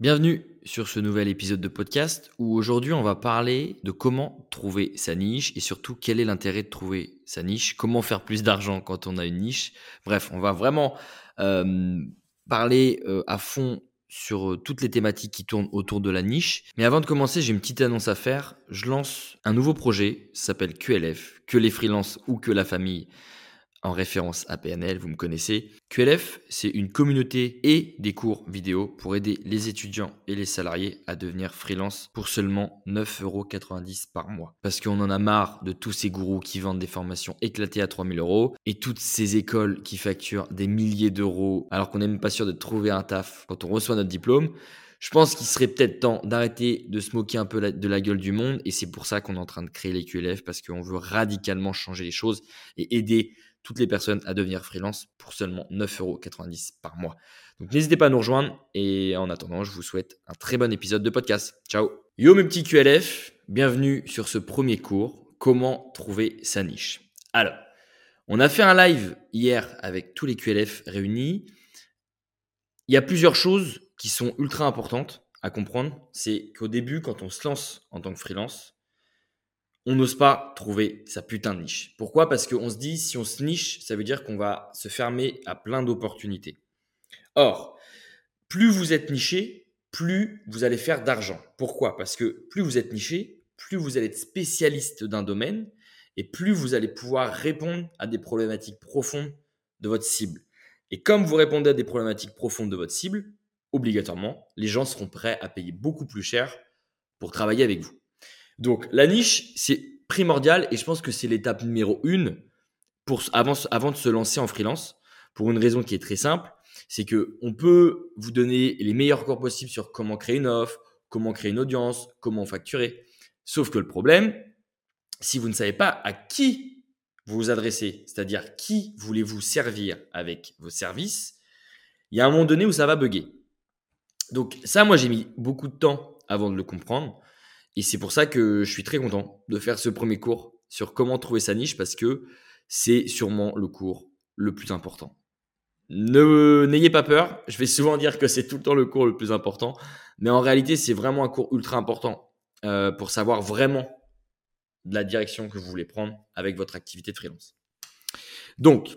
Bienvenue sur ce nouvel épisode de podcast où aujourd'hui on va parler de comment trouver sa niche et surtout quel est l'intérêt de trouver sa niche, comment faire plus d'argent quand on a une niche? Bref, on va vraiment euh, parler euh, à fond sur euh, toutes les thématiques qui tournent autour de la niche. Mais avant de commencer, j'ai une petite annonce à faire. Je lance un nouveau projet, ça s'appelle QLF, que les freelances ou que la famille en référence à PNL, vous me connaissez. QLF, c'est une communauté et des cours vidéo pour aider les étudiants et les salariés à devenir freelance pour seulement 9,90€ par mois. Parce qu'on en a marre de tous ces gourous qui vendent des formations éclatées à 3000 euros et toutes ces écoles qui facturent des milliers d'euros alors qu'on n'est même pas sûr de trouver un taf quand on reçoit notre diplôme. Je pense qu'il serait peut-être temps d'arrêter de se moquer un peu de la gueule du monde et c'est pour ça qu'on est en train de créer les QLF parce qu'on veut radicalement changer les choses et aider toutes les personnes à devenir freelance pour seulement 9,90€ par mois. Donc n'hésitez pas à nous rejoindre et en attendant, je vous souhaite un très bon épisode de podcast. Ciao Yo mes petits QLF, bienvenue sur ce premier cours, comment trouver sa niche. Alors, on a fait un live hier avec tous les QLF réunis. Il y a plusieurs choses qui sont ultra importantes à comprendre. C'est qu'au début, quand on se lance en tant que freelance, on n'ose pas trouver sa putain de niche. Pourquoi? Parce qu'on se dit, si on se niche, ça veut dire qu'on va se fermer à plein d'opportunités. Or, plus vous êtes niché, plus vous allez faire d'argent. Pourquoi? Parce que plus vous êtes niché, plus vous allez être spécialiste d'un domaine et plus vous allez pouvoir répondre à des problématiques profondes de votre cible. Et comme vous répondez à des problématiques profondes de votre cible, obligatoirement, les gens seront prêts à payer beaucoup plus cher pour travailler avec vous. Donc la niche, c'est primordial et je pense que c'est l'étape numéro une pour, avant, avant de se lancer en freelance pour une raison qui est très simple, c'est que on peut vous donner les meilleurs cours possibles sur comment créer une offre, comment créer une audience, comment facturer. Sauf que le problème, si vous ne savez pas à qui vous vous adressez, c'est-à-dire qui voulez-vous servir avec vos services, il y a un moment donné où ça va bugger. Donc ça, moi, j'ai mis beaucoup de temps avant de le comprendre. Et c'est pour ça que je suis très content de faire ce premier cours sur comment trouver sa niche parce que c'est sûrement le cours le plus important. Ne n'ayez pas peur, je vais souvent dire que c'est tout le temps le cours le plus important, mais en réalité c'est vraiment un cours ultra important euh, pour savoir vraiment la direction que vous voulez prendre avec votre activité de freelance. Donc,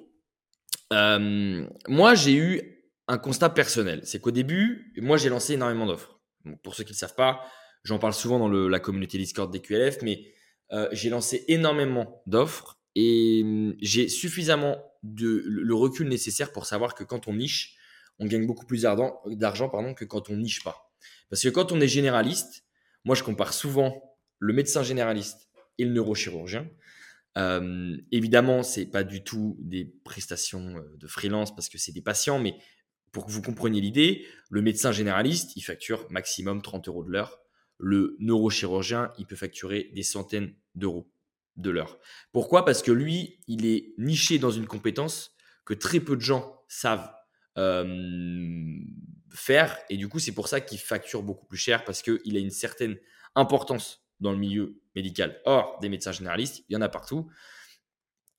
euh, moi j'ai eu un constat personnel, c'est qu'au début, moi j'ai lancé énormément d'offres. pour ceux qui ne savent pas, J'en parle souvent dans la communauté Discord des QLF, mais euh, j'ai lancé énormément d'offres et hum, j'ai suffisamment de, le recul nécessaire pour savoir que quand on niche, on gagne beaucoup plus d'argent que quand on niche pas. Parce que quand on est généraliste, moi je compare souvent le médecin généraliste et le neurochirurgien. Euh, évidemment, c'est pas du tout des prestations euh, de freelance parce que c'est des patients, mais pour que vous compreniez l'idée, le médecin généraliste, il facture maximum 30 euros de l'heure le neurochirurgien, il peut facturer des centaines d'euros de l'heure. Pourquoi? Parce que lui, il est niché dans une compétence que très peu de gens savent euh, faire. Et du coup, c'est pour ça qu'il facture beaucoup plus cher parce qu'il a une certaine importance dans le milieu médical. Or, des médecins généralistes, il y en a partout.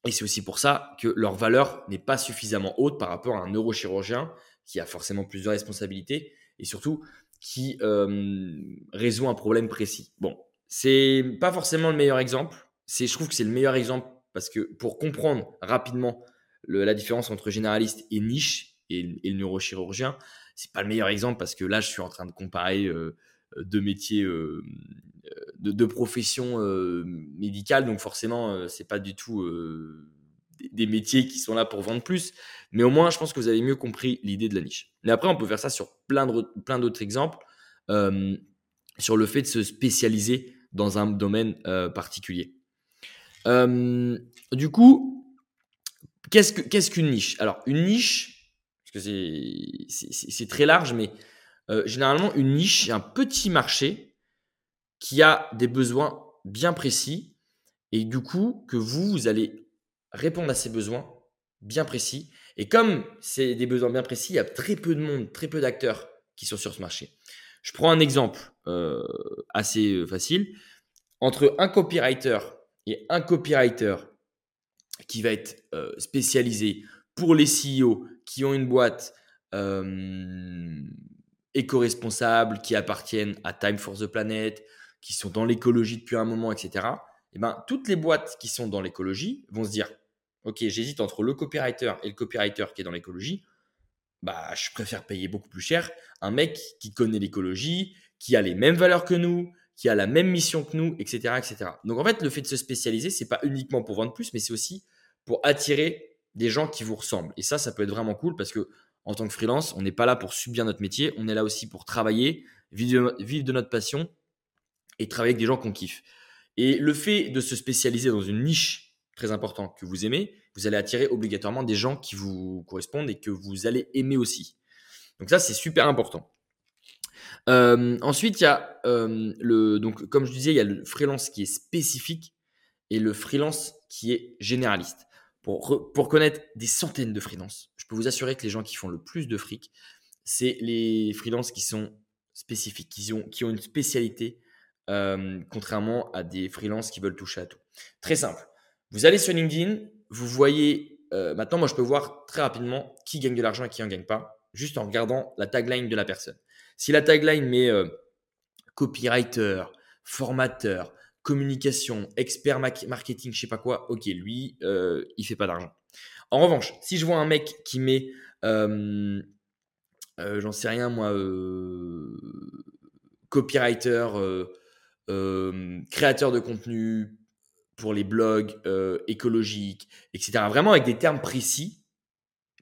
Et c'est aussi pour ça que leur valeur n'est pas suffisamment haute par rapport à un neurochirurgien qui a forcément plus de responsabilités et surtout qui résout un problème précis. Bon, c'est pas forcément le meilleur exemple. C'est, je trouve que c'est le meilleur exemple parce que pour comprendre rapidement la différence entre généraliste et niche et, le neurochirurgien, c'est pas le meilleur exemple parce que là, je suis en train de comparer deux métiers, de deux professions médicales, donc forcément, c'est pas du tout des métiers qui sont là pour vendre plus. Mais au moins, je pense que vous avez mieux compris l'idée de la niche. Mais après, on peut faire ça sur plein d'autres exemples, euh, sur le fait de se spécialiser dans un domaine euh, particulier. Euh, du coup, qu'est-ce qu'une niche? Alors, une niche, parce que c'est très large, mais généralement, une niche, c'est un petit marché qui a des besoins bien précis et du coup, que vous, vous allez répondre à ces besoins bien précis. Et comme c'est des besoins bien précis, il y a très peu de monde, très peu d'acteurs qui sont sur ce marché. Je prends un exemple euh, assez euh, facile. Entre un copywriter et un copywriter qui va être euh, spécialisé pour les CEO qui ont une boîte éco-responsables, qui appartiennent à Time for the Planet, qui sont dans l'écologie depuis un moment, etc. Et ben, toutes les boîtes qui sont dans l'écologie vont se dire, OK, j'hésite entre le copywriter et le copywriter qui est dans l'écologie. Bah, je préfère payer beaucoup plus cher un mec qui connaît l'écologie, qui a les mêmes valeurs que nous, qui a la même mission que nous, etc., etc. Donc en fait, le fait de se spécialiser, c'est pas uniquement pour vendre plus, mais c'est aussi pour attirer des gens qui vous ressemblent. Et ça, ça peut être vraiment cool parce que en tant que freelance, on n'est pas là pour subir notre métier, on est là aussi pour travailler, vivre de notre passion et travailler avec des gens qu'on kiffe. Et le fait de se spécialiser dans une niche très importante que vous aimez, vous allez attirer obligatoirement des gens qui vous correspondent et que vous allez aimer aussi. Donc ça, c'est super important. Euh, ensuite, il y a euh, le donc comme je disais, il y a le freelance qui est spécifique et le freelance qui est généraliste. Pour, pour connaître des centaines de freelances, je peux vous assurer que les gens qui font le plus de fric, c'est les freelances qui sont spécifiques, qui ont, qui ont une spécialité, euh, contrairement à des freelances qui veulent toucher à tout. Très simple. Vous allez sur LinkedIn, vous voyez, maintenant moi je peux voir très rapidement qui gagne de l'argent et qui en gagne pas, juste en regardant la tagline de la personne. Si la tagline met euh, copywriter, formateur, communication, expert marketing, je sais pas quoi, ok, lui, euh, il fait pas d'argent. En revanche, si je vois un mec qui met, euh, euh, j'en sais rien moi, copywriter, créateur de contenu pour les blogs écologiques, etc., vraiment avec des termes précis,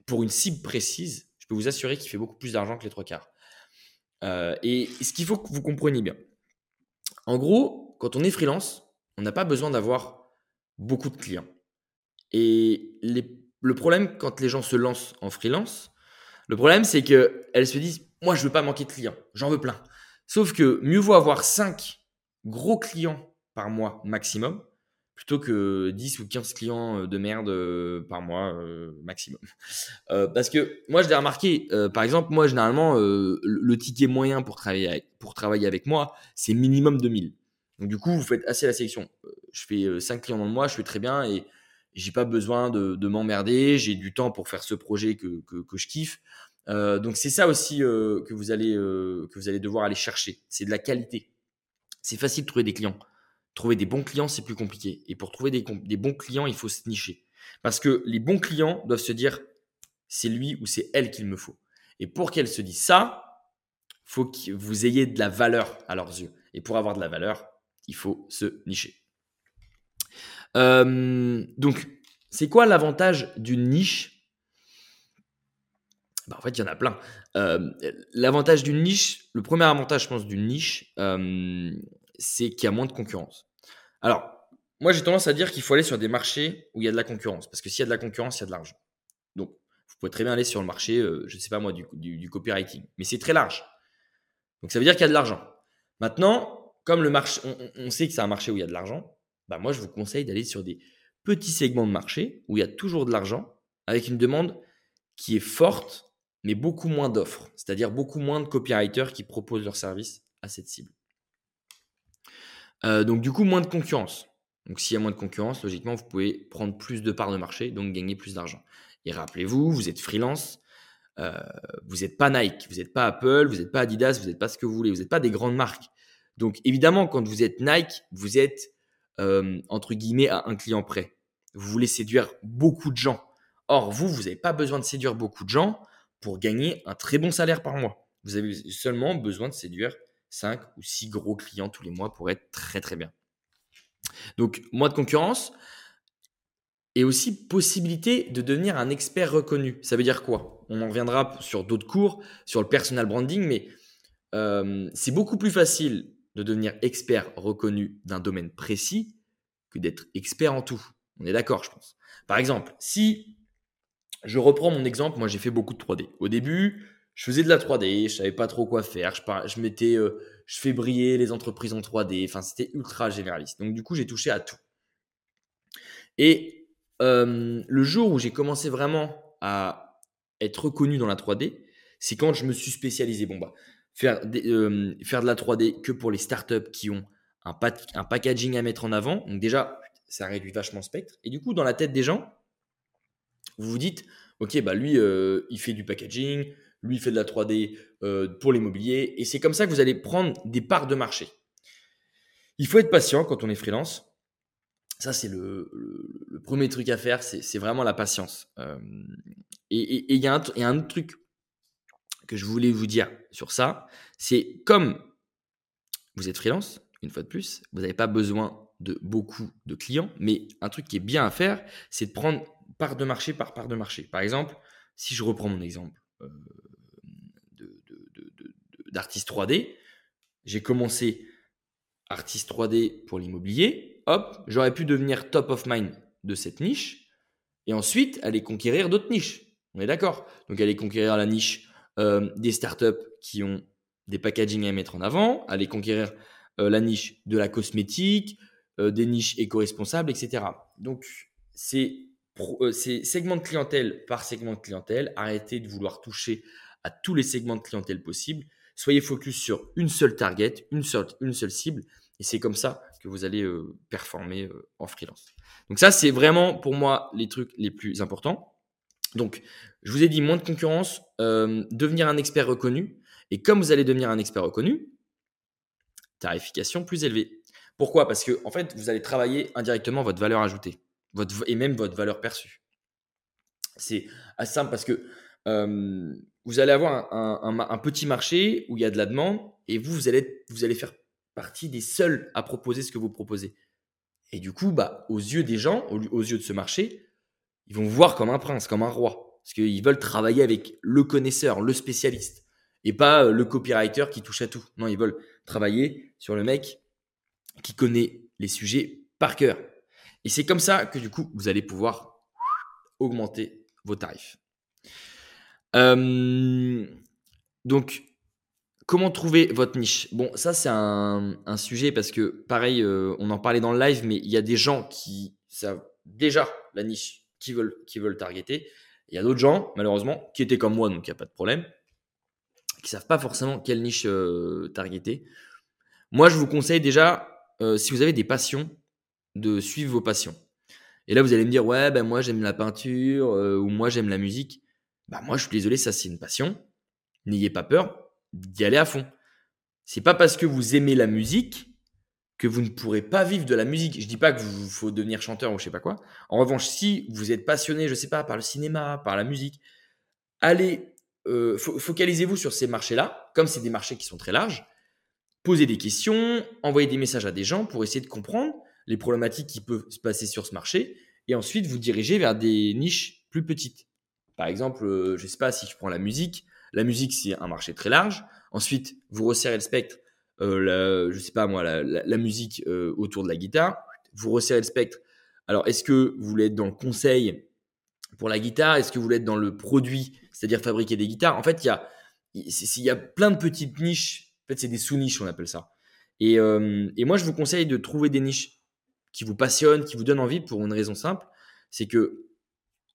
pour une cible précise, je peux vous assurer qu'il fait beaucoup plus d'argent que les trois quarts. Euh, et ce qu'il faut que vous compreniez bien. En gros, quand on est freelance, on n'a pas besoin d'avoir beaucoup de clients. Et le problème quand les gens se lancent en freelance, le problème c'est qu'elles se disent, moi je veux pas manquer de clients, j'en veux plein. Sauf que mieux vaut avoir 5 gros clients par mois maximum plutôt que 10 ou 15 clients de merde par mois maximum. parce que moi, je l'ai remarqué, par exemple, moi, généralement, le, ticket moyen pour travailler avec, pour travailler avec moi, c'est minimum 2000. Donc, du coup, vous faites assez la sélection. Je fais 5 clients dans le mois, je fais très bien et j'ai pas besoin de, de m'emmerder. J'ai du temps pour faire ce projet que, que, que je kiffe. donc, c'est ça aussi que, vous allez, que vous allez devoir aller chercher. C'est de la qualité. C'est facile de trouver des clients. Trouver des bons clients, c'est plus compliqué. Et pour trouver des, bons clients, il faut se nicher. Parce que les bons clients doivent se dire, c'est lui ou c'est elle qu'il me faut. Et pour qu'elle se dise ça, faut que vous ayez de la valeur à leurs yeux. Et pour avoir de la valeur, il faut se nicher. Euh, donc, c'est quoi l'avantage d'une niche? Bah, En fait, il y en a plein. Euh, l'avantage d'une niche, le premier avantage, je pense, d'une niche, euh, c'est qu'il y a moins de concurrence. Alors, moi, j'ai tendance à dire qu'il faut aller sur des marchés où il y a de la concurrence. Parce que s'il y a de la concurrence, il y a de l'argent. Donc, vous pouvez très bien aller sur le marché, euh, je ne sais pas moi, du, copywriting. Mais c'est très large. Donc, ça veut dire qu'il y a de l'argent. Maintenant, comme le marché, on, sait que c'est un marché où il y a de l'argent, bah moi, je vous conseille d'aller sur des petits segments de marché où il y a toujours de l'argent, avec une demande qui est forte, mais beaucoup moins d'offres. C'est-à-dire beaucoup moins de copywriters qui proposent leurs services à cette cible. Euh, donc du coup, moins de concurrence. Donc s'il y a moins de concurrence, logiquement, vous pouvez prendre plus de parts de marché, donc gagner plus d'argent. Et rappelez-vous, vous êtes freelance, euh, vous n'êtes pas Nike, vous n'êtes pas Apple, vous n'êtes pas Adidas, vous n'êtes pas ce que vous voulez, vous n'êtes pas des grandes marques. Donc évidemment, quand vous êtes Nike, vous êtes euh, entre guillemets à un client près. Vous voulez séduire beaucoup de gens. Or, vous, vous n'avez pas besoin de séduire beaucoup de gens pour gagner un très bon salaire par mois. Vous avez seulement besoin de séduire 5 ou 6 gros clients tous les mois pour être très très bien. Donc, moins de concurrence et aussi possibilité de devenir un expert reconnu. Ça veut dire quoi? On en reviendra sur d'autres cours, sur le personal branding, mais euh, c'est beaucoup plus facile de devenir expert reconnu d'un domaine précis que d'être expert en tout. On est d'accord, je pense. Par exemple, si je reprends mon exemple, moi j'ai fait beaucoup de 3D. Au début, je faisais de la 3D, je savais pas trop quoi faire, je, je mettais, euh, je fais briller les entreprises en 3D, enfin c'était ultra généraliste. Donc du coup j'ai touché à tout. Et euh, le jour où j'ai commencé vraiment à être reconnu dans la 3D, c'est quand je me suis spécialisé. Bon bah faire, euh, de la 3D que pour les startups qui ont un, packaging à mettre en avant. Donc déjà ça réduit vachement le spectre. Et du coup dans la tête des gens, vous vous dites, ok bah lui il fait du packaging lui fait de la 3D euh, pour l'immobilier. Et c'est comme ça que vous allez prendre des parts de marché. Il faut être patient quand on est freelance. Ça, c'est le, premier truc à faire, c'est vraiment la patience. Euh, et il y, a un autre truc que je voulais vous dire sur ça, c'est comme vous êtes freelance, une fois de plus, vous n'avez pas besoin de beaucoup de clients, mais un truc qui est bien à faire, c'est de prendre part de marché par part de marché. Par exemple, si je reprends mon exemple euh, d'artiste 3D, j'ai commencé artiste 3D pour l'immobilier, hop, j'aurais pu devenir top of mind de cette niche, et ensuite aller conquérir d'autres niches. On est d'accord? Donc aller conquérir la niche euh, des startups qui ont des packaging à mettre en avant, aller conquérir euh, la niche de la cosmétique, euh, des niches éco-responsables, etc. Donc, c'est segment de clientèle par segment de clientèle. Arrêtez de vouloir toucher à tous les segments de clientèle possibles. Soyez focus sur une seule target, une seule, une seule cible. Et c'est comme ça que vous allez performer en freelance. Donc ça, c'est vraiment pour moi les trucs les plus importants. Donc, je vous ai dit moins de concurrence, euh, devenir un expert reconnu. Et comme vous allez devenir un expert reconnu, tarification plus élevée. Pourquoi? Parce que en fait, vous allez travailler indirectement votre valeur ajoutée votre, et même votre valeur perçue. C'est assez simple parce que euh, vous allez avoir un, petit marché où il y a de la demande et vous, vous allez, vous allez faire partie des seuls à proposer ce que vous proposez. Et du coup, bah, aux yeux des gens, aux yeux de ce marché, ils vont voir comme un prince, comme un roi. Parce qu'ils veulent travailler avec le connaisseur, le spécialiste. Et pas euh, le copywriter qui touche à tout. Non, ils veulent travailler sur le mec qui connaît les sujets par cœur. Et c'est comme ça que du coup, vous allez pouvoir augmenter vos tarifs. Euh, donc, comment trouver votre niche? Bon, ça c'est un, sujet parce que pareil, euh, on en parlait dans le live, mais il y a des gens qui savent déjà la niche qui veulent, qui veulent targeter. Il y a d'autres gens, malheureusement, qui étaient comme moi, donc il n'y a pas de problème, qui savent pas forcément quelle niche euh, targeter. Moi, je vous conseille déjà, si vous avez des passions, de suivre vos passions. Et là, vous allez me dire, ouais, ben moi j'aime la peinture ou moi j'aime la musique. Bah moi, je suis désolé, ça c'est une passion. N'ayez pas peur d'y aller à fond. C'est pas parce que vous aimez la musique que vous ne pourrez pas vivre de la musique. Je dis pas que vous faut devenir chanteur ou je sais pas quoi. En revanche, si vous êtes passionné, je sais pas, par le cinéma, par la musique, allez, euh, focalisez-vous sur ces marchés-là, comme c'est des marchés qui sont très larges. Posez des questions, envoyez des messages à des gens pour essayer de comprendre les problématiques qui peuvent se passer sur ce marché, et ensuite vous dirigez vers des niches plus petites. Par exemple, euh, je sais pas si je prends la musique. La musique, c'est un marché très large. Ensuite, vous resserrez le spectre euh, je sais pas moi, la, musique euh, autour de la guitare. Vous resserrez le spectre. Alors, est-ce que vous voulez être dans le conseil pour la guitare? Est-ce que vous voulez être dans le produit, c'est-à-dire fabriquer des guitares? En fait, il y a, y a plein de petites niches. En fait, c'est des sous-niches, on appelle ça. Et, et, moi, je vous conseille de trouver des niches qui vous passionnent, qui vous donnent envie pour une raison simple. C'est que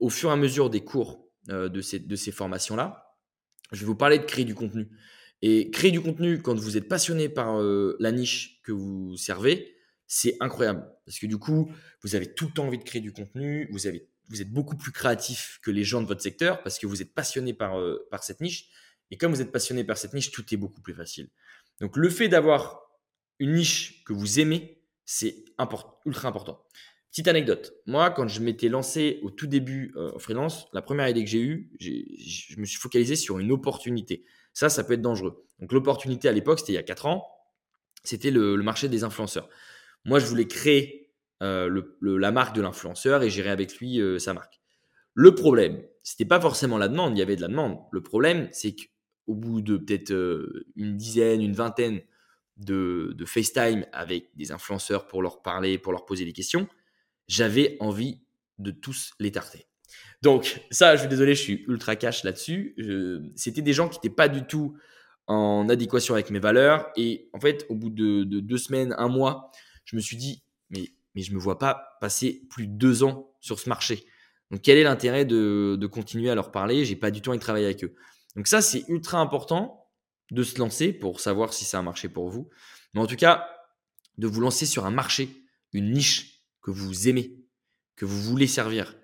au fur et à mesure des cours de ces, de ces formations-là, je vais vous parler de créer du contenu. Et créer du contenu quand vous êtes passionné par euh, la niche que vous servez, c'est incroyable. Parce que du coup, vous avez tout le temps envie de créer du contenu, vous, avez, vous êtes beaucoup plus créatif que les gens de votre secteur parce que vous êtes passionné par, euh, par cette niche. Et comme vous êtes passionné par cette niche, tout est beaucoup plus facile. Donc le fait d'avoir une niche que vous aimez, c'est ultra important. Petite anecdote. Moi, quand je m'étais lancé au tout début euh, en freelance, la première idée que j'ai eue, je me suis focalisé sur une opportunité. Ça, ça peut être dangereux. Donc l'opportunité à l'époque, c'était il y a 4 ans, c'était le, marché des influenceurs. Moi, je voulais créer euh, la marque de l'influenceur et gérer avec lui euh, sa marque. Le problème, c'était pas forcément la demande, il y avait de la demande. Le problème, c'est qu'au bout de peut-être euh, une dizaine, une vingtaine de, de FaceTime avec des influenceurs pour leur parler, pour leur poser des questions, j'avais envie de tous les tarter. Donc, ça, je suis désolé, je suis ultra cash là-dessus. C'était des gens qui n'étaient pas du tout en adéquation avec mes valeurs. Et en fait, au bout de, deux semaines, un mois, je me suis dit, mais, mais je ne me vois pas passer plus de deux ans sur ce marché. Donc, quel est l'intérêt de, continuer à leur parler? J'ai pas du tout envie de travailler avec eux. Donc, ça, c'est ultra important de se lancer pour savoir si c'est un marché pour vous. Mais en tout cas, de vous lancer sur un marché, une niche que vous aimez, que vous voulez servir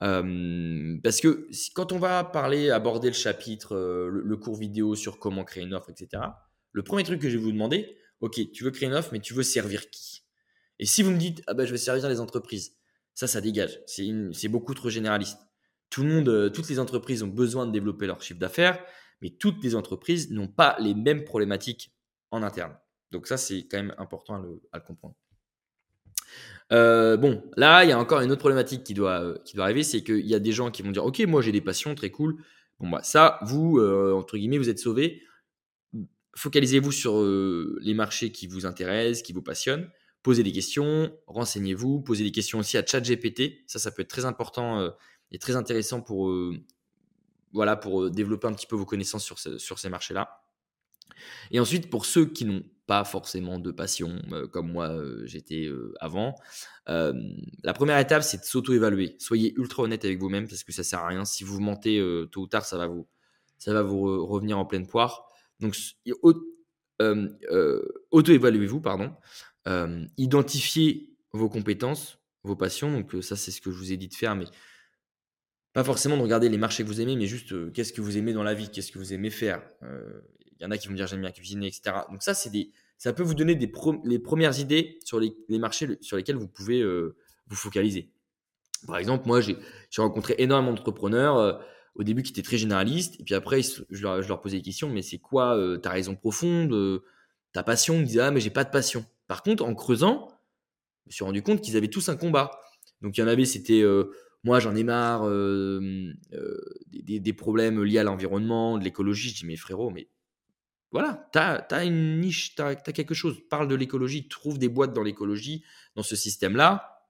parce que quand on va parler, aborder le chapitre, le, cours vidéo sur comment créer une offre, etc., le premier truc que je vais vous demander, ok, tu veux créer une offre, mais tu veux servir qui? Et si vous me dites, ah ben, je vais servir les entreprises, ça, ça dégage. C'est beaucoup trop généraliste. Tout le monde, toutes les entreprises ont besoin de développer leur chiffre d'affaires, mais toutes les entreprises n'ont pas les mêmes problématiques en interne. Donc ça, c'est quand même important à le comprendre. Euh, bon, là, il y a encore une autre problématique qui doit, euh, qui doit arriver, c'est qu'il y a des gens qui vont dire, ok, moi j'ai des passions, très cool. Bon, bah ça, vous, euh, entre guillemets, vous êtes sauvés. Focalisez-vous sur les marchés qui vous intéressent, qui vous passionnent. Posez des questions, renseignez-vous, posez des questions aussi à ChatGPT. Ça, ça peut être très important et très intéressant pour, voilà, pour développer un petit peu vos connaissances sur, sur ces marchés-là. Et ensuite, pour ceux qui n'ont pas forcément de passion, euh, comme moi euh, j'étais euh, avant, la première étape, c'est de s'auto-évaluer. Soyez ultra honnête avec vous-même parce que ça sert à rien. Si vous mentez tôt ou tard, ça va vous, ça va vous revenir en pleine poire. Donc, auto-évaluez-vous, pardon. identifiez vos compétences, vos passions. Donc, ça, c'est ce que je vous ai dit de faire, mais pas forcément de regarder les marchés que vous aimez, mais juste qu'est-ce que vous aimez dans la vie, qu'est-ce que vous aimez faire. Il y en a qui vont dire j'aime bien cuisiner, etc. Donc ça, c'est des, ça peut vous donner des les premières idées sur les, marchés sur lesquels vous pouvez euh, vous focaliser. Par exemple, moi, j'ai rencontré énormément d'entrepreneurs euh, au début qui étaient très généralistes, et puis après, je leur, je leur posais des questions, mais c'est quoi euh, ta raison profonde, ta passion? Ils disaient ah mais j'ai pas de passion. Par contre, en creusant, je me suis rendu compte qu'ils avaient tous un combat. Donc il y en avait, c'était moi j'en ai marre des, des, problèmes liés à l'environnement, de l'écologie. Je dis mais frérot, mais voilà, tu as, une niche, tu as, quelque chose. Parle de l'écologie, trouve des boîtes dans l'écologie, dans ce système-là.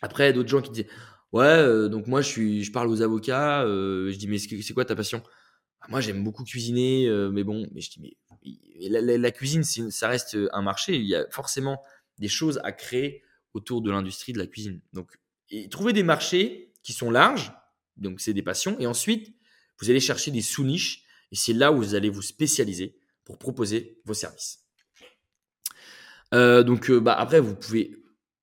Après, d'autres gens qui disent Ouais, euh, donc moi, je, suis, je parle aux avocats. Euh, je dis Mais c'est quoi ta passion? Ah, Moi, j'aime beaucoup cuisiner, euh, mais bon, mais je dis Mais la, cuisine, ça reste un marché. Il y a forcément des choses à créer autour de l'industrie de la cuisine. Donc, et trouver des marchés qui sont larges, donc c'est des passions, et ensuite, vous allez chercher des sous-niches, et c'est là où vous allez vous spécialiser pour proposer vos services. Euh, donc, euh, bah, après, vous pouvez,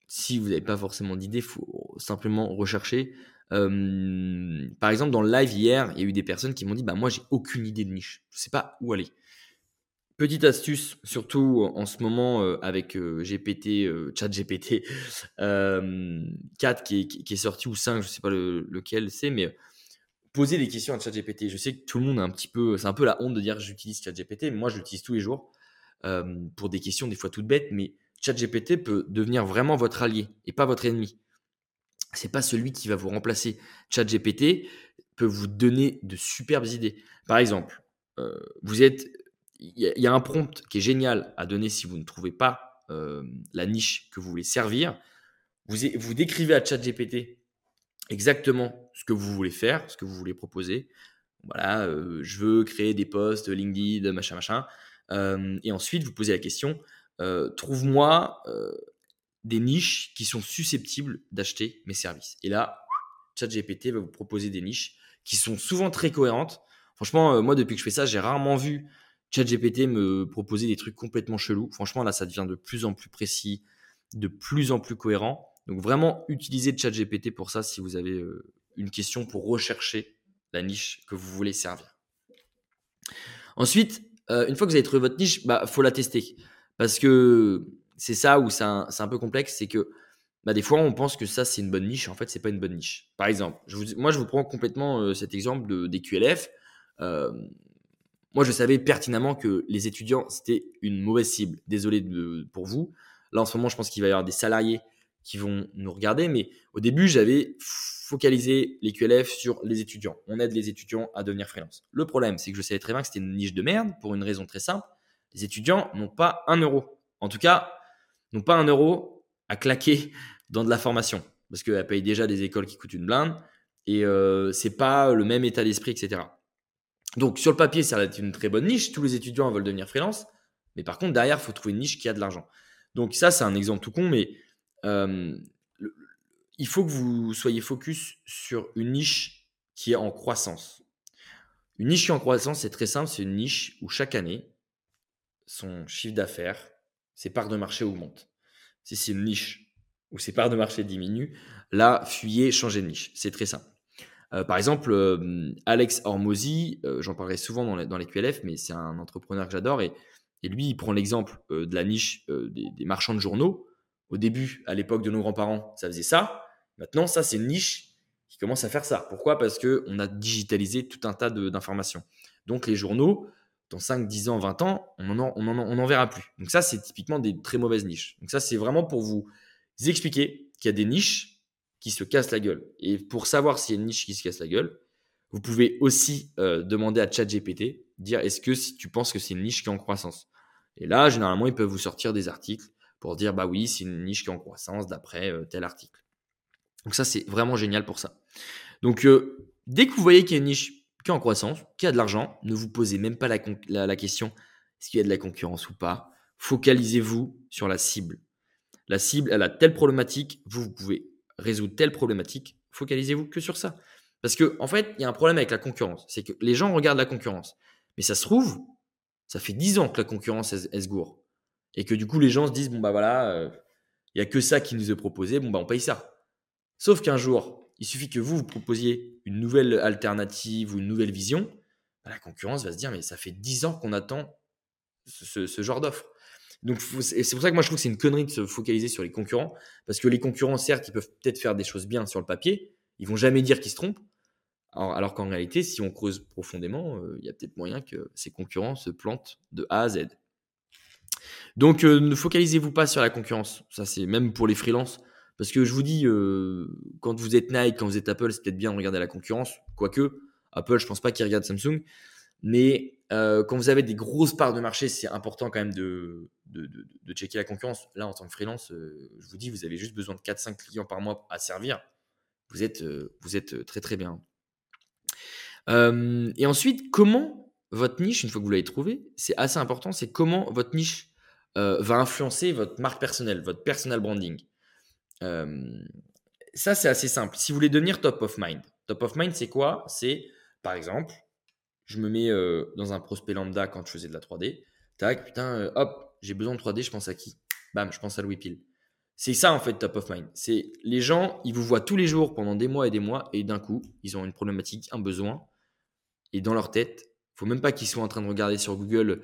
si vous n'avez pas forcément d'idée, faut simplement rechercher. Euh, par exemple, dans le live hier, il y a eu des personnes qui m'ont dit bah, Moi, j'ai aucune idée de niche. Je ne sais pas où aller. Petite astuce, surtout en ce moment avec GPT, chat GPT 4 qui est, sorti ou 5, je ne sais pas lequel c'est, mais poser des questions à ChatGPT. Je sais que tout le monde a un petit peu, c'est un peu la honte de dire j'utilise ChatGPT, mais moi je l'utilise tous les jours euh, pour des questions des fois toutes bêtes, mais ChatGPT peut devenir vraiment votre allié et pas votre ennemi. C'est pas celui qui va vous remplacer. ChatGPT peut vous donner de superbes idées. Par exemple, euh, vous êtes, il y, a un prompt qui est génial à donner si vous ne trouvez pas euh, la niche que vous voulez servir. Vous, vous décrivez à ChatGPT exactement ce que vous voulez faire, ce que vous voulez proposer. Voilà, euh, je veux créer des posts LinkedIn, machin, machin. Euh, et ensuite, vous posez la question euh, trouve-moi des niches qui sont susceptibles d'acheter mes services. Et là, ChatGPT va vous proposer des niches qui sont souvent très cohérentes. Franchement, moi, depuis que je fais ça, j'ai rarement vu ChatGPT me proposer des trucs complètement chelous. Franchement, là, ça devient de plus en plus précis, de plus en plus cohérent. Donc vraiment, utilisez ChatGPT pour ça si vous avez euh, une question pour rechercher la niche que vous voulez servir. Ensuite, euh, une fois que vous avez trouvé votre niche, il bah, faut la tester. Parce que c'est ça où c'est un, peu complexe, c'est que bah, des fois, on pense que ça, c'est une bonne niche. En fait, c'est pas une bonne niche. Par exemple, moi, je vous prends complètement euh, cet exemple des QLF. moi, je savais pertinemment que les étudiants, c'était une mauvaise cible. Désolé pour vous. Là, en ce moment, je pense qu'il va y avoir des salariés qui vont nous regarder. Mais au début, j'avais focalisé les QLF sur les étudiants. On aide les étudiants à devenir freelance. Le problème, c'est que je savais très bien que c'était une niche de merde pour une raison très simple. Les étudiants n'ont pas un euro. En tout cas, n'ont pas un euro à claquer dans de la formation. Parce qu'elle paye déjà des écoles qui coûtent une blinde. Et euh, c'est pas le même état d'esprit, etc. Donc sur le papier, ça va être une très bonne niche. Tous les étudiants veulent devenir freelance. Mais par contre, derrière, il faut trouver une niche qui a de l'argent. Donc ça, c'est un exemple tout con, mais il faut que vous soyez focus sur une niche qui est en croissance. Une niche qui est en croissance, c'est très simple, c'est une niche où chaque année, son chiffre d'affaires, ses parts de marché augmentent. Si c'est une niche où ses parts de marché diminuent, là, fuyez, changez de niche. C'est très simple. par exemple, Alex Hormozy, j'en parlerai souvent dans les, dans les, QLF, mais c'est un entrepreneur que j'adore et, lui, il prend l'exemple de la niche des, marchands de journaux. Au début, à l'époque de nos grands-parents, ça faisait ça. Maintenant, ça, c'est une niche qui commence à faire ça. Pourquoi? Parce qu'on a digitalisé tout un tas d'informations. Donc, les journaux, dans 5, 10 ans, 20 ans, on n'en en verra plus. Donc, ça, c'est typiquement des très mauvaises niches. Donc, ça, c'est vraiment pour vous expliquer qu'il y a des niches qui se cassent la gueule. Et pour savoir s'il y a une niche qui se casse la gueule, vous pouvez aussi euh, demander à ChatGPT, dire est-ce que si tu penses que c'est une niche qui est en croissance? Et là, généralement, ils peuvent vous sortir des articles pour dire bah oui, c'est une niche qui est en croissance d'après euh, tel article. Donc ça, c'est vraiment génial pour ça. Donc euh, dès que vous voyez qu'il y a une niche qui est en croissance, qui a de l'argent, ne vous posez même pas la, question est-ce qu'il y a de la concurrence ou pas? Focalisez-vous sur la cible. La cible, elle a telle problématique, vous, pouvez résoudre telle problématique. Focalisez-vous que sur ça. Parce que en fait, il y a un problème avec la concurrence. C'est que les gens regardent la concurrence. Mais ça se trouve, ça fait 10 ans que la concurrence, elle, se gourre. Et que du coup, les gens se disent, bon, bah voilà, euh, il n'y a que ça qui nous est proposé, bon, bah on paye ça. Sauf qu'un jour, il suffit que vous, vous proposiez une nouvelle alternative ou une nouvelle vision, bah, la concurrence va se dire, mais ça fait 10 ans qu'on attend ce, genre d'offre. Donc, c'est pour ça que moi, je trouve que c'est une connerie de se focaliser sur les concurrents, parce que les concurrents, certes, ils peuvent peut-être faire des choses bien sur le papier, ils vont jamais dire qu'ils se trompent, alors, qu'en réalité, si on creuse profondément, euh, il y a peut-être moyen que ces concurrents se plantent de A à Z. Donc, euh, ne focalisez-vous pas sur la concurrence. Ça, c'est même pour les freelances. Parce que je vous dis, euh, quand vous êtes Nike, quand vous êtes Apple, c'est peut-être bien de regarder la concurrence. Quoique, Apple, je pense pas qu'ils regardent Samsung. Mais euh, quand vous avez des grosses parts de marché, c'est important quand même de, checker la concurrence. Là, en tant que freelance, je vous dis, vous avez juste besoin de 4-5 clients par mois à servir. Vous êtes, vous êtes très très bien. et ensuite, comment votre niche, une fois que vous l'avez trouvé, c'est assez important, c'est comment votre niche va influencer votre marque personnelle, votre personal branding ça, c'est assez simple. Si vous voulez devenir top of mind, top of mind, c'est quoi? C'est, par exemple, je me mets dans un prospect lambda quand je faisais de la 3D. Tac, putain, hop, j'ai besoin de 3D, je pense à qui? Bam, je pense à Louis Peel. C'est ça en fait top of mind. C'est les gens, ils vous voient tous les jours pendant des mois et des mois et d'un coup, ils ont une problématique, un besoin et dans leur tête, faut même pas qu'ils soient en train de regarder sur Google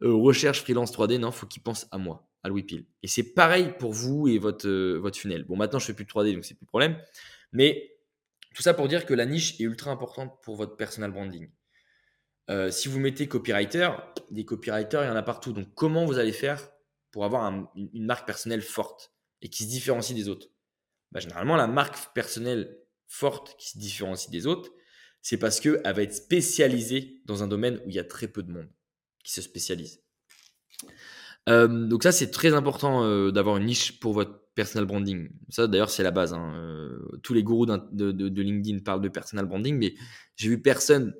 recherche freelance 3D, non, faut qu'ils pensent à moi à Louis Peel. Et c'est pareil pour vous et votre, euh, votre funnel. Bon, maintenant, je fais plus de 3D, donc c'est plus de problème. Mais tout ça pour dire que la niche est ultra importante pour votre personal branding. Euh, si vous mettez copywriter, des copywriters, il y en a partout. Donc, comment vous allez faire pour avoir une marque personnelle forte et qui se différencie des autres? Bah, Généralement, la marque personnelle forte qui se différencie des autres, c'est parce qu'elle va être spécialisée dans un domaine où il y a très peu de monde qui se spécialise. Euh, donc ça, c'est très important euh, d'avoir une niche pour votre personal branding. Ça, d'ailleurs, c'est la base. Hein. Euh, tous les gourous de, LinkedIn parlent de personal branding, mais j'ai vu personne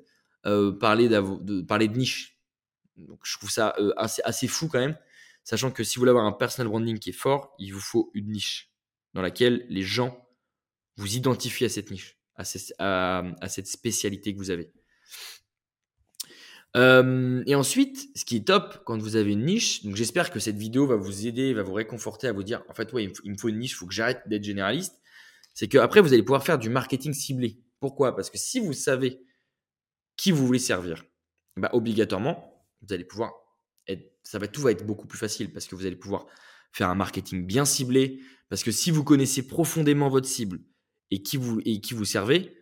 parler, de, niche. Donc je trouve ça assez, assez fou quand même, sachant que si vous voulez avoir un personal branding qui est fort, il vous faut une niche dans laquelle les gens vous identifient à cette niche, à cette spécialité que vous avez et ensuite, ce qui est top quand vous avez une niche, donc j'espère que cette vidéo va vous aider, va vous réconforter à vous dire, en fait, ouais, il me faut, une niche, il faut que j'arrête d'être généraliste. C'est qu'après, vous allez pouvoir faire du marketing ciblé. Pourquoi? Parce que si vous savez qui vous voulez servir, bah, obligatoirement, vous allez pouvoir être, ça va tout va être beaucoup plus facile parce que vous allez pouvoir faire un marketing bien ciblé. Parce que si vous connaissez profondément votre cible et qui vous, et qui vous servez,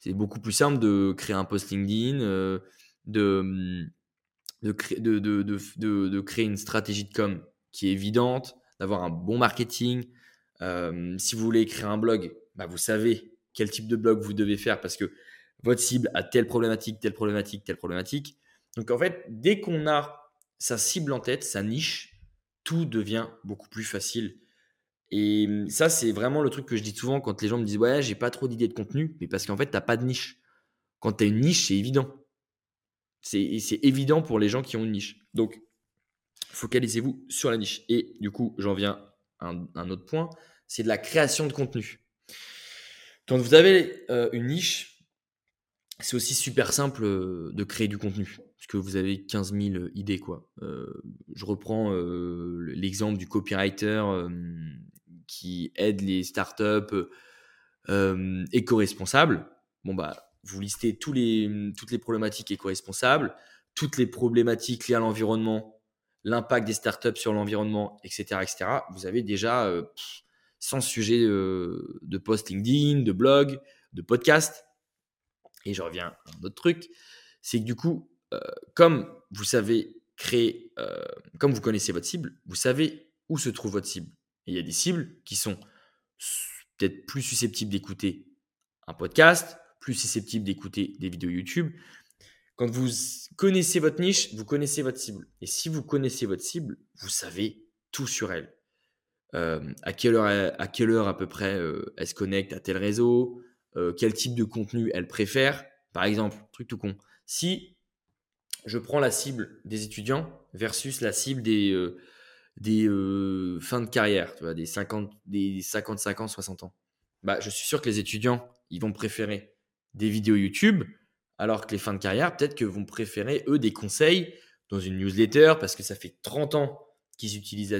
c'est beaucoup plus simple de créer un post LinkedIn. Euh, de, de, de, de, de, créer une stratégie de com qui est évidente, d'avoir un bon marketing. si vous voulez écrire un blog, bah vous savez quel type de blog vous devez faire parce que votre cible a telle problématique, telle problématique, telle problématique. Donc en fait, dès qu'on a sa cible en tête, sa niche, tout devient beaucoup plus facile. Et ça, c'est vraiment le truc que je dis souvent quand les gens me disent Ouais, j'ai pas trop d'idées de contenu, mais parce qu'en fait, tu n'as pas de niche. Quand tu as une niche, c'est évident. C'est évident pour les gens qui ont une niche. Donc, focalisez-vous sur la niche. Et du coup, j'en viens à un, autre point, c'est de la création de contenu. Quand vous avez euh, une niche, c'est aussi super simple euh, de créer du contenu, parce que vous avez 15 000 idées. Quoi. Euh, je reprends l'exemple du copywriter qui aide les startups éco-responsables. bon bah, vous listez tous les, toutes les problématiques éco-responsables, toutes les problématiques liées à l'environnement, l'impact des startups sur l'environnement, etc., etc. Vous avez déjà 100 sujets de post LinkedIn, de blog, de podcast. Et je reviens à un autre truc, c'est que du coup, comme vous savez créer, comme vous connaissez votre cible, vous savez où se trouve votre cible. Et il y a des cibles qui sont peut-être plus susceptibles d'écouter un podcast, plus d'écouter des vidéos YouTube. Quand vous connaissez votre niche, vous connaissez votre cible. Et si vous connaissez votre cible, vous savez tout sur elle. à, quelle heure, à quelle heure à peu près elle se connecte à tel réseau, quel type de contenu elle préfère. Par exemple, truc tout con. Si je prends la cible des étudiants versus la cible des, des euh, fins de carrière, tu vois, des, 50, des 55 ans, 60 ans. Bah, je suis sûr que les étudiants, ils vont préférer des vidéos YouTube, alors que les fins de carrière, peut-être que vont préférer, eux, des conseils dans une newsletter, parce que ça fait 30 ans qu'ils utilisent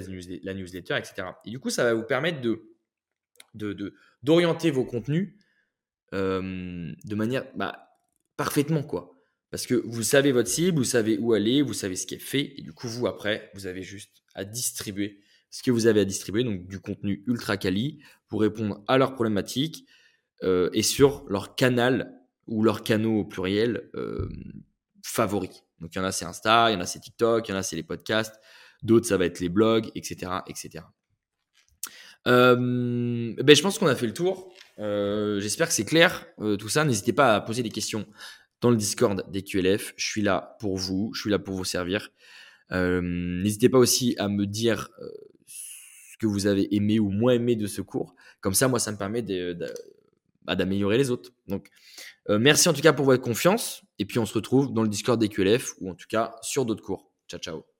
la, newsletter, etc. Et du coup, ça va vous permettre de, d'orienter vos contenus euh, de manière bah, parfaitement, quoi. Parce que vous savez votre cible, vous savez où aller, vous savez ce qui est fait, et du coup, vous, après, vous avez juste à distribuer ce que vous avez à distribuer, donc du contenu ultra quali pour répondre à leurs problématiques euh, et sur leur canal ou leurs canaux au pluriel euh, favoris. Donc il y en a c'est Insta, il y en a c'est TikTok, il y en a c'est les podcasts, d'autres ça va être les blogs, etc. etc. Euh, ben, je pense qu'on a fait le tour. J'espère que c'est clair tout ça. N'hésitez pas à poser des questions dans le Discord des QLF. Je suis là pour vous, je suis là pour vous servir. Euh, n'hésitez pas aussi à me dire euh, ce que vous avez aimé ou moins aimé de ce cours. Comme ça, moi, ça me permet bah, d'améliorer les autres. Donc, euh, merci en tout cas pour votre confiance. Et puis, on se retrouve dans le Discord des QLF ou en tout cas sur d'autres cours. Ciao, ciao.